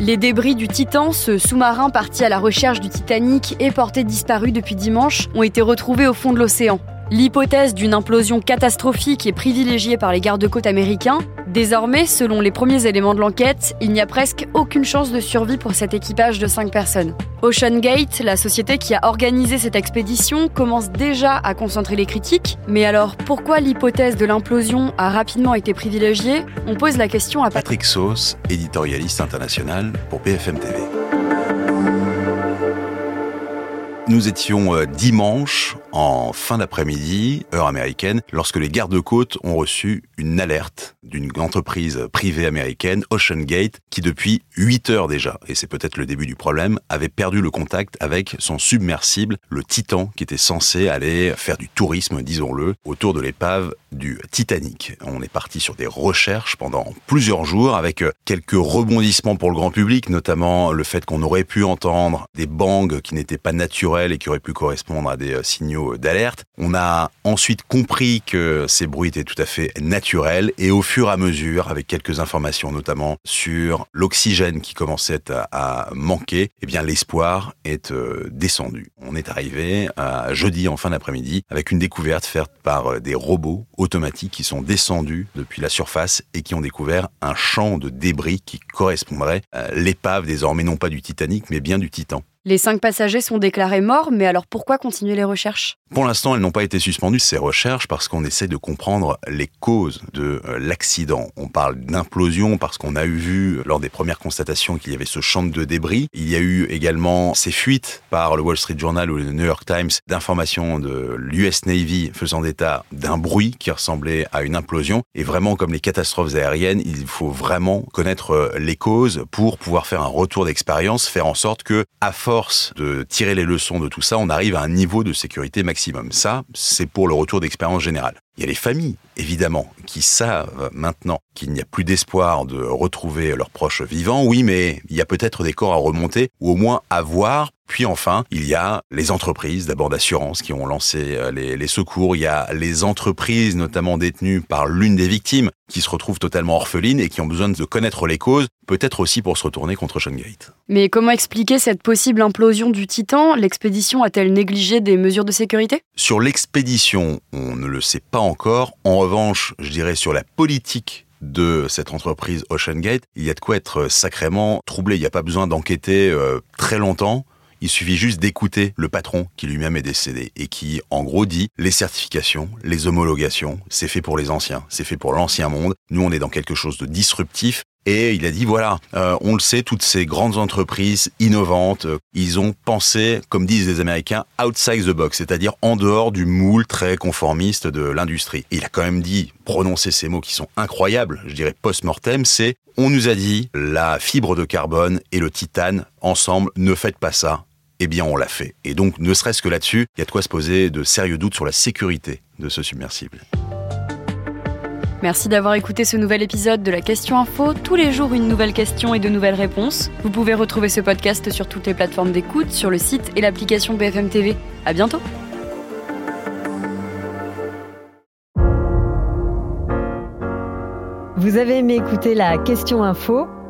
Les débris du Titan, ce sous-marin parti à la recherche du Titanic et porté disparu depuis dimanche, ont été retrouvés au fond de l'océan. L'hypothèse d'une implosion catastrophique est privilégiée par les gardes-côtes américains. Désormais, selon les premiers éléments de l'enquête, il n'y a presque aucune chance de survie pour cet équipage de 5 personnes. Ocean Gate, la société qui a organisé cette expédition, commence déjà à concentrer les critiques. Mais alors, pourquoi l'hypothèse de l'implosion a rapidement été privilégiée? On pose la question à Patrick Sauce, éditorialiste international pour BFM TV. Nous étions euh, dimanche en fin d'après-midi, heure américaine, lorsque les gardes-côtes ont reçu une alerte d'une entreprise privée américaine, Ocean Gate, qui depuis 8 heures déjà, et c'est peut-être le début du problème, avait perdu le contact avec son submersible, le Titan, qui était censé aller faire du tourisme, disons-le, autour de l'épave du Titanic. On est parti sur des recherches pendant plusieurs jours avec quelques rebondissements pour le grand public, notamment le fait qu'on aurait pu entendre des bangs qui n'étaient pas naturels et qui auraient pu correspondre à des euh, d'alerte. On a ensuite compris que ces bruits étaient tout à fait naturels et au fur et à mesure, avec quelques informations notamment sur l'oxygène qui commençait à, manquer, eh bien l'espoir est euh, descendu. On est arrivé à jeudi en fin d'après-midi avec une découverte faite par des robots automatiques qui sont descendus depuis la surface et qui ont découvert un champ de débris qui correspondrait à l'épave désormais non pas du Titanic mais bien du Titan. Les cinq passagers sont déclarés morts, mais alors pourquoi continuer les recherches? Pour l'instant, elles n'ont pas été suspendues, ces recherches, parce qu'on essaie de comprendre les causes de euh, l'accident. On parle d'implosion parce qu'on a eu vu, lors des premières constatations, qu'il y avait ce champ de débris. Il y a eu également ces fuites par le Wall Street Journal ou le New York Times d'informations de l'US Navy faisant état d'un bruit qui ressemblait à une implosion. Et vraiment, comme les catastrophes aériennes, il faut vraiment connaître euh, les causes pour pouvoir faire un retour d'expérience, faire en sorte que, à de tirer les leçons de tout ça, on arrive à un niveau de sécurité maximum. Ça, c'est pour le retour d'expérience générale. Il y a les familles, évidemment, qui savent maintenant qu'il n'y a plus d'espoir de retrouver leurs proches vivants. Oui, mais il y a peut-être des corps à remonter, ou au moins à voir. Puis enfin, il y a les entreprises, d'abord d'assurance, qui ont lancé euh, les, les, secours. Il y a les entreprises, notamment détenues par l'une des victimes, qui se retrouvent totalement orphelines et qui ont besoin de connaître les causes, peut-être aussi pour se retourner contre Gate. Mais comment expliquer cette possible implosion du Titan? L'expédition a-t-elle négligé des mesures de sécurité? Sur l'expédition, on ne le sait pas encore. En revanche, je dirais sur la politique de cette entreprise Ocean Gate, il y a de quoi être sacrément troublé. Il n'y a pas besoin d'enquêter euh, très longtemps. Il suffit juste d'écouter le patron qui lui-même est décédé et qui, en gros, dit les certifications, les homologations, c'est fait pour les anciens, c'est fait pour l'ancien monde. Nous, on est dans quelque chose de disruptif et il a dit voilà, euh, on le sait, toutes ces grandes entreprises innovantes, euh, ils ont pensé, comme disent les Américains, outside the box, c'est-à-dire en dehors du moule très conformiste de l'industrie. Il a quand même dit, prononcer ces mots qui sont incroyables, je dirais post-mortem, c'est on nous a dit la fibre de carbone et le titane ensemble, ne faites pas ça. Eh bien, on l'a fait. Et donc, ne serait-ce que là-dessus, il y a de quoi se poser de sérieux doutes sur la sécurité de ce submersible. Merci d'avoir écouté ce nouvel épisode de la Question Info. Tous les jours, une nouvelle question et de nouvelles réponses. Vous pouvez retrouver ce podcast sur toutes les plateformes d'écoute, sur le site et l'application BFM TV. À bientôt! Vous avez aimé écouter la Question Info?